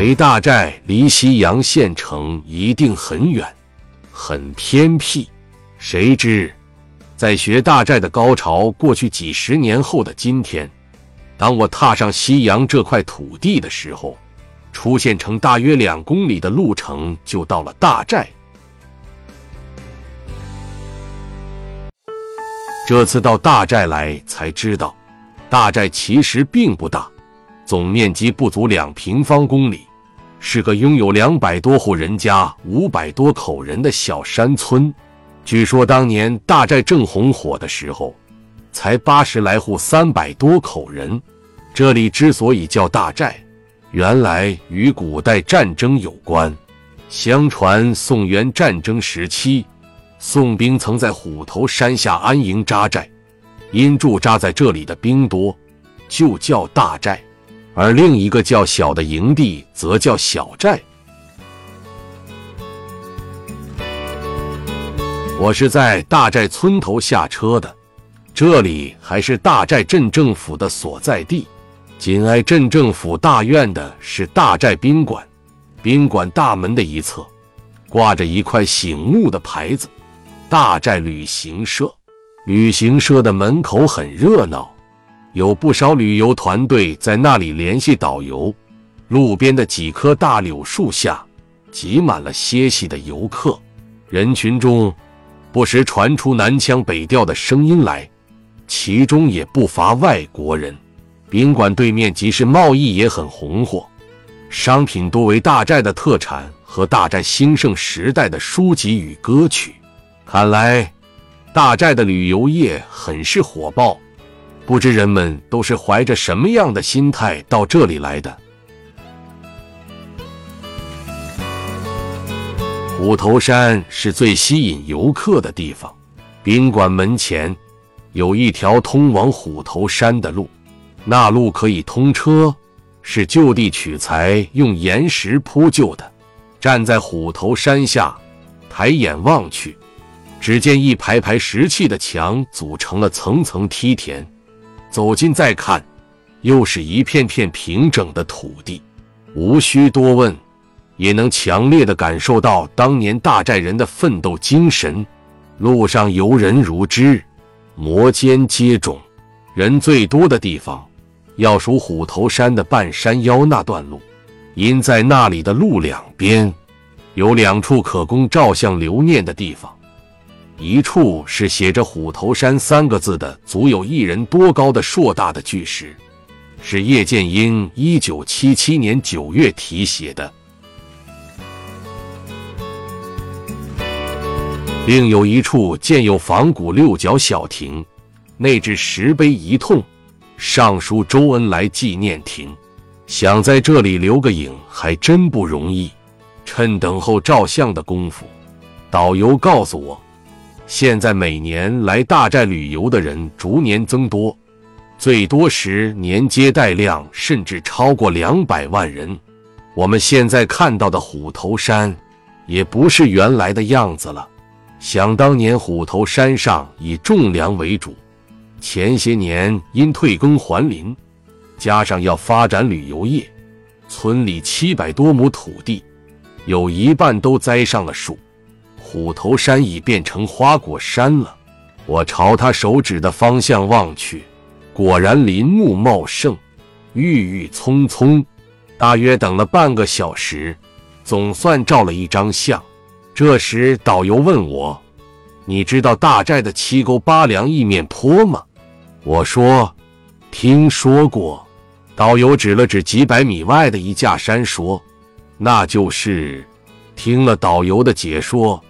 为大寨离西阳县城一定很远，很偏僻。谁知，在学大寨的高潮过去几十年后的今天，当我踏上西阳这块土地的时候，出县城大约两公里的路程就到了大寨。这次到大寨来，才知道，大寨其实并不大，总面积不足两平方公里，是个拥有两百多户人家、五百多口人的小山村。据说当年大寨正红火的时候，才八十来户，三百多口人。这里之所以叫大寨，原来与古代战争有关。相传宋元战争时期。宋兵曾在虎头山下安营扎寨，因驻扎在这里的兵多，就叫大寨；而另一个较小的营地则叫小寨。我是在大寨村头下车的，这里还是大寨镇政府的所在地。紧挨镇政府大院的是大寨宾馆，宾馆大门的一侧挂着一块醒目的牌子。大寨旅行社，旅行社的门口很热闹，有不少旅游团队在那里联系导游。路边的几棵大柳树下，挤满了歇息的游客。人群中，不时传出南腔北调的声音来，其中也不乏外国人。宾馆对面集市贸易也很红火，商品多为大寨的特产和大寨兴盛时代的书籍与歌曲。看来，大寨的旅游业很是火爆，不知人们都是怀着什么样的心态到这里来的。虎头山是最吸引游客的地方，宾馆门前有一条通往虎头山的路，那路可以通车，是就地取材，用岩石铺就的。站在虎头山下，抬眼望去。只见一排排石砌的墙组成了层层梯田，走近再看，又是一片片平整的土地。无需多问，也能强烈的感受到当年大寨人的奋斗精神。路上游人如织，摩肩接踵。人最多的地方，要数虎头山的半山腰那段路，因在那里的路两边，有两处可供照相留念的地方。一处是写着“虎头山”三个字的足有一人多高的硕大的巨石，是叶剑英一九七七年九月题写的；另有一处建有仿古六角小亭，内置石碑一通，上书“周恩来纪念亭”。想在这里留个影，还真不容易。趁等候照相的功夫，导游告诉我。现在每年来大寨旅游的人逐年增多，最多时年接待量甚至超过两百万人。我们现在看到的虎头山，也不是原来的样子了。想当年，虎头山上以种粮为主，前些年因退耕还林，加上要发展旅游业，村里七百多亩土地，有一半都栽上了树。虎头山已变成花果山了。我朝他手指的方向望去，果然林木茂盛，郁郁葱葱。大约等了半个小时，总算照了一张相。这时，导游问我：“你知道大寨的七沟八梁一面坡吗？”我说：“听说过。”导游指了指几百米外的一架山，说：“那就是。”听了导游的解说。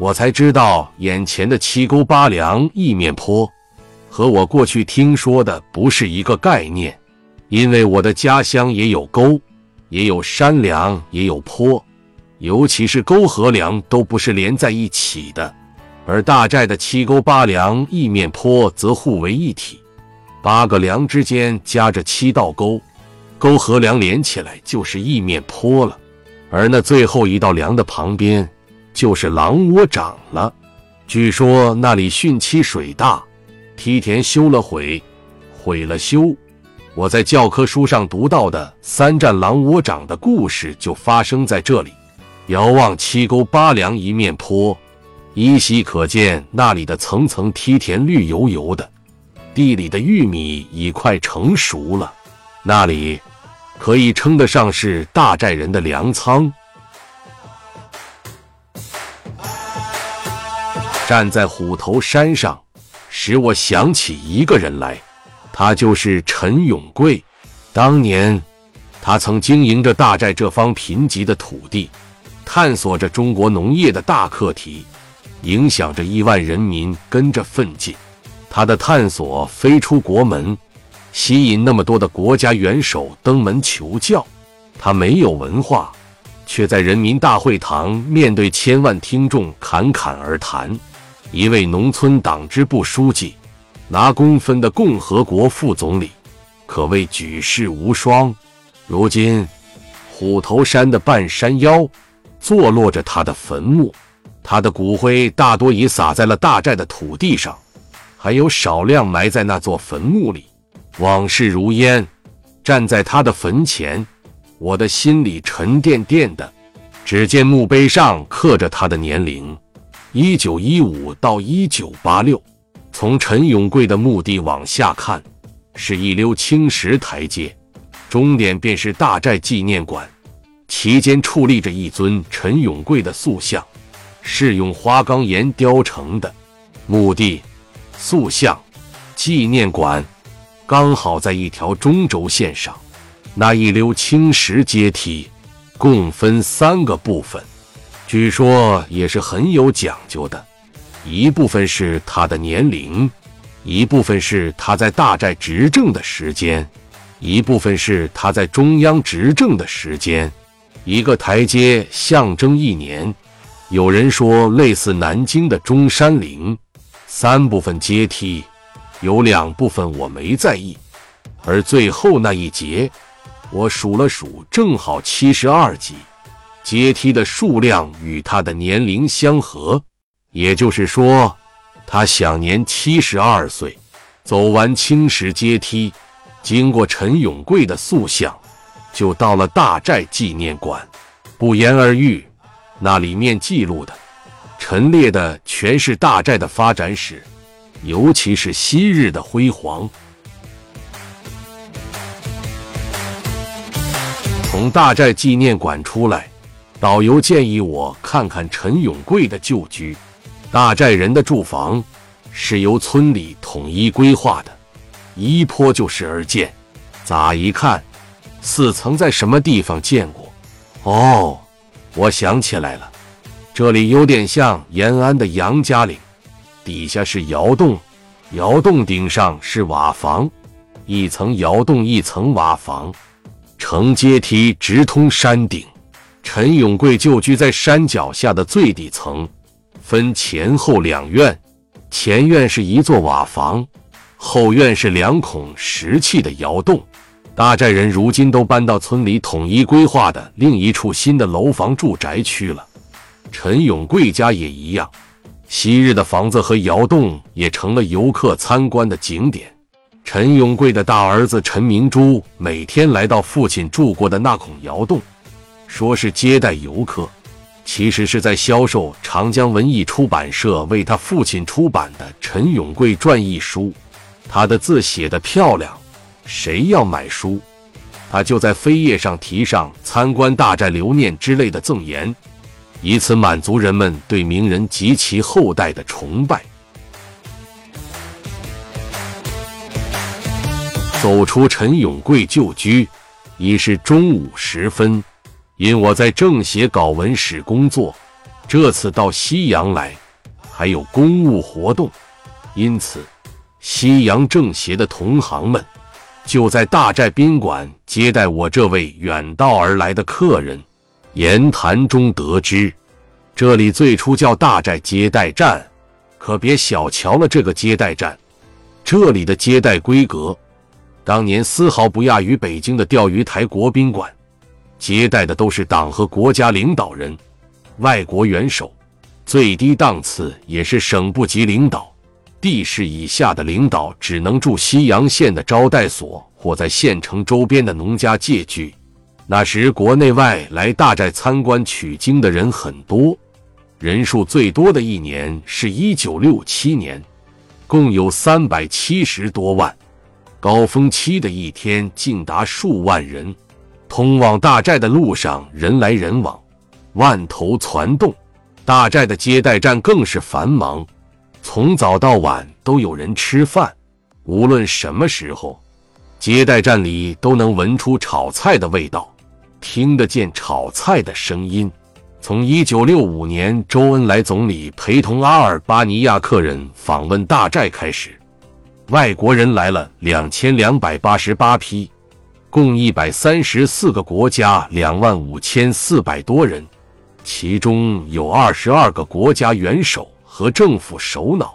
我才知道，眼前的七沟八梁意面坡，和我过去听说的不是一个概念。因为我的家乡也有沟，也有山梁，也有坡，尤其是沟和梁都不是连在一起的，而大寨的七沟八梁意面坡则互为一体，八个梁之间夹着七道沟，沟和梁连起来就是意面坡了。而那最后一道梁的旁边。就是狼窝长了，据说那里汛期水大，梯田修了毁，毁了修，我在教科书上读到的三战狼窝掌的故事就发生在这里。遥望七沟八梁一面坡，依稀可见那里的层层梯田绿油油的，地里的玉米已快成熟了。那里可以称得上是大寨人的粮仓。站在虎头山上，使我想起一个人来，他就是陈永贵。当年，他曾经营着大寨这方贫瘠的土地，探索着中国农业的大课题，影响着亿万人民跟着奋进。他的探索飞出国门，吸引那么多的国家元首登门求教。他没有文化，却在人民大会堂面对千万听众侃侃而谈。一位农村党支部书记，拿工分的共和国副总理，可谓举世无双。如今，虎头山的半山腰坐落着他的坟墓，他的骨灰大多已撒在了大寨的土地上，还有少量埋在那座坟墓里。往事如烟，站在他的坟前，我的心里沉甸甸的。只见墓碑上刻着他的年龄。一九一五到一九八六，从陈永贵的墓地往下看，是一溜青石台阶，终点便是大寨纪念馆，其间矗立着一尊陈永贵的塑像，是用花岗岩雕成的。墓地、塑像、纪念馆，刚好在一条中轴线上。那一溜青石阶梯，共分三个部分。据说也是很有讲究的，一部分是他的年龄，一部分是他在大寨执政的时间，一部分是他在中央执政的时间。一个台阶象征一年，有人说类似南京的中山陵。三部分阶梯，有两部分我没在意，而最后那一节，我数了数，正好七十二级。阶梯的数量与他的年龄相合，也就是说，他享年七十二岁。走完青石阶梯，经过陈永贵的塑像，就到了大寨纪念馆。不言而喻，那里面记录的、陈列的全是大寨的发展史，尤其是昔日的辉煌。从大寨纪念馆出来。导游建议我看看陈永贵的旧居。大寨人的住房是由村里统一规划的，一坡就视而建。咋一看，似曾在什么地方见过。哦，我想起来了，这里有点像延安的杨家岭，底下是窑洞，窑洞顶上是瓦房，一层窑洞，一层瓦房，呈阶梯直通山顶。陈永贵旧居在山脚下的最底层，分前后两院，前院是一座瓦房，后院是两孔石砌的窑洞。大寨人如今都搬到村里统一规划的另一处新的楼房住宅区了。陈永贵家也一样，昔日的房子和窑洞也成了游客参观的景点。陈永贵的大儿子陈明珠每天来到父亲住过的那孔窑洞。说是接待游客，其实是在销售长江文艺出版社为他父亲出版的《陈永贵传》一书。他的字写得漂亮，谁要买书，他就在扉页上题上“参观大寨留念”之类的赠言，以此满足人们对名人及其后代的崇拜。走出陈永贵旧居，已是中午时分。因我在政协搞文史工作，这次到西洋来，还有公务活动，因此西洋政协的同行们就在大寨宾馆接待我这位远道而来的客人。言谈中得知，这里最初叫大寨接待站，可别小瞧了这个接待站，这里的接待规格，当年丝毫不亚于北京的钓鱼台国宾馆。接待的都是党和国家领导人、外国元首，最低档次也是省部级领导，地市以下的领导只能住西阳县的招待所或在县城周边的农家借居。那时国内外来大寨参观取经的人很多，人数最多的一年是一九六七年，共有三百七十多万，高峰期的一天竟达数万人。通往大寨的路上人来人往，万头攒动，大寨的接待站更是繁忙，从早到晚都有人吃饭。无论什么时候，接待站里都能闻出炒菜的味道，听得见炒菜的声音。从一九六五年周恩来总理陪同阿尔巴尼亚客人访问大寨开始，外国人来了两千两百八十八批。共一百三十四个国家，两万五千四百多人，其中有二十二个国家元首和政府首脑。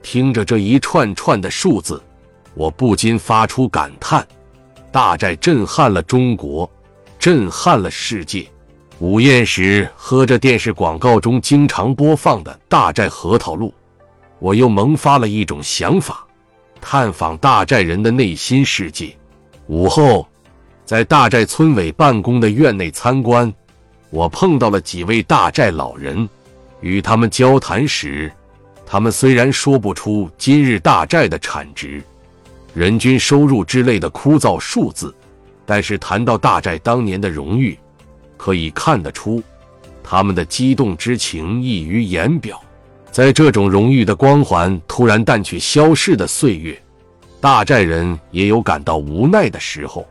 听着这一串串的数字，我不禁发出感叹：大寨震撼了中国，震撼了世界。午宴时喝着电视广告中经常播放的大寨核桃露，我又萌发了一种想法：探访大寨人的内心世界。午后，在大寨村委办公的院内参观，我碰到了几位大寨老人。与他们交谈时，他们虽然说不出今日大寨的产值、人均收入之类的枯燥数字，但是谈到大寨当年的荣誉，可以看得出他们的激动之情溢于言表。在这种荣誉的光环突然淡去、消逝的岁月。大寨人也有感到无奈的时候。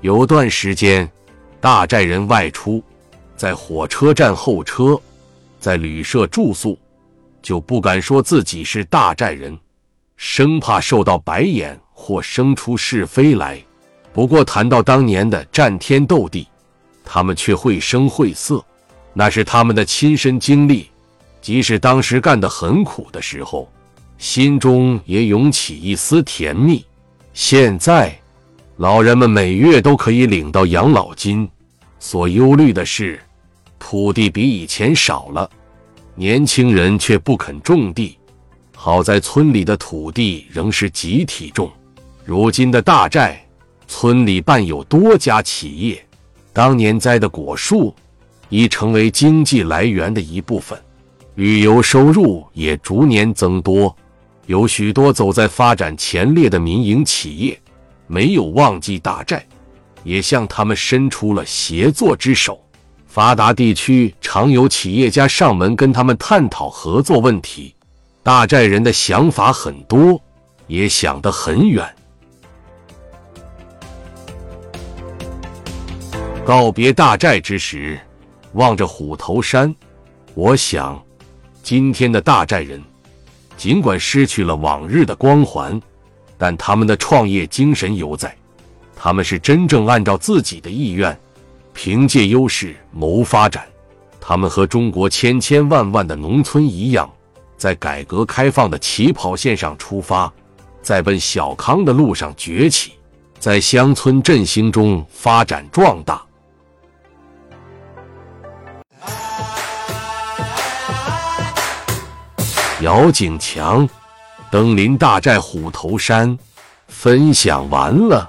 有段时间，大寨人外出，在火车站候车，在旅社住宿，就不敢说自己是大寨人，生怕受到白眼或生出是非来。不过谈到当年的战天斗地，他们却绘声绘色，那是他们的亲身经历。即使当时干得很苦的时候。心中也涌起一丝甜蜜。现在，老人们每月都可以领到养老金，所忧虑的是，土地比以前少了，年轻人却不肯种地。好在村里的土地仍是集体种。如今的大寨，村里办有多家企业，当年栽的果树已成为经济来源的一部分，旅游收入也逐年增多。有许多走在发展前列的民营企业，没有忘记大寨，也向他们伸出了协作之手。发达地区常有企业家上门跟他们探讨合作问题。大寨人的想法很多，也想得很远。告别大寨之时，望着虎头山，我想，今天的大寨人。尽管失去了往日的光环，但他们的创业精神犹在。他们是真正按照自己的意愿，凭借优势谋发展。他们和中国千千万万的农村一样，在改革开放的起跑线上出发，在奔小康的路上崛起，在乡村振兴中发展壮大。姚景强，登临大寨虎头山，分享完了。